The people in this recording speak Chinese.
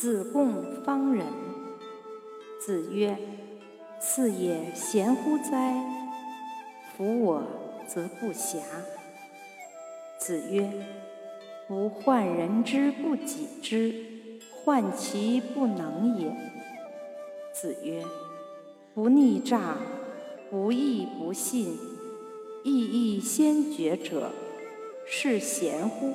子贡方人。子曰：“是也贤乎哉？夫我则不暇。”子曰：“不患人之不己知，患其不能也。”子曰：“不逆诈，不义不信，义亦先觉者，是贤乎？”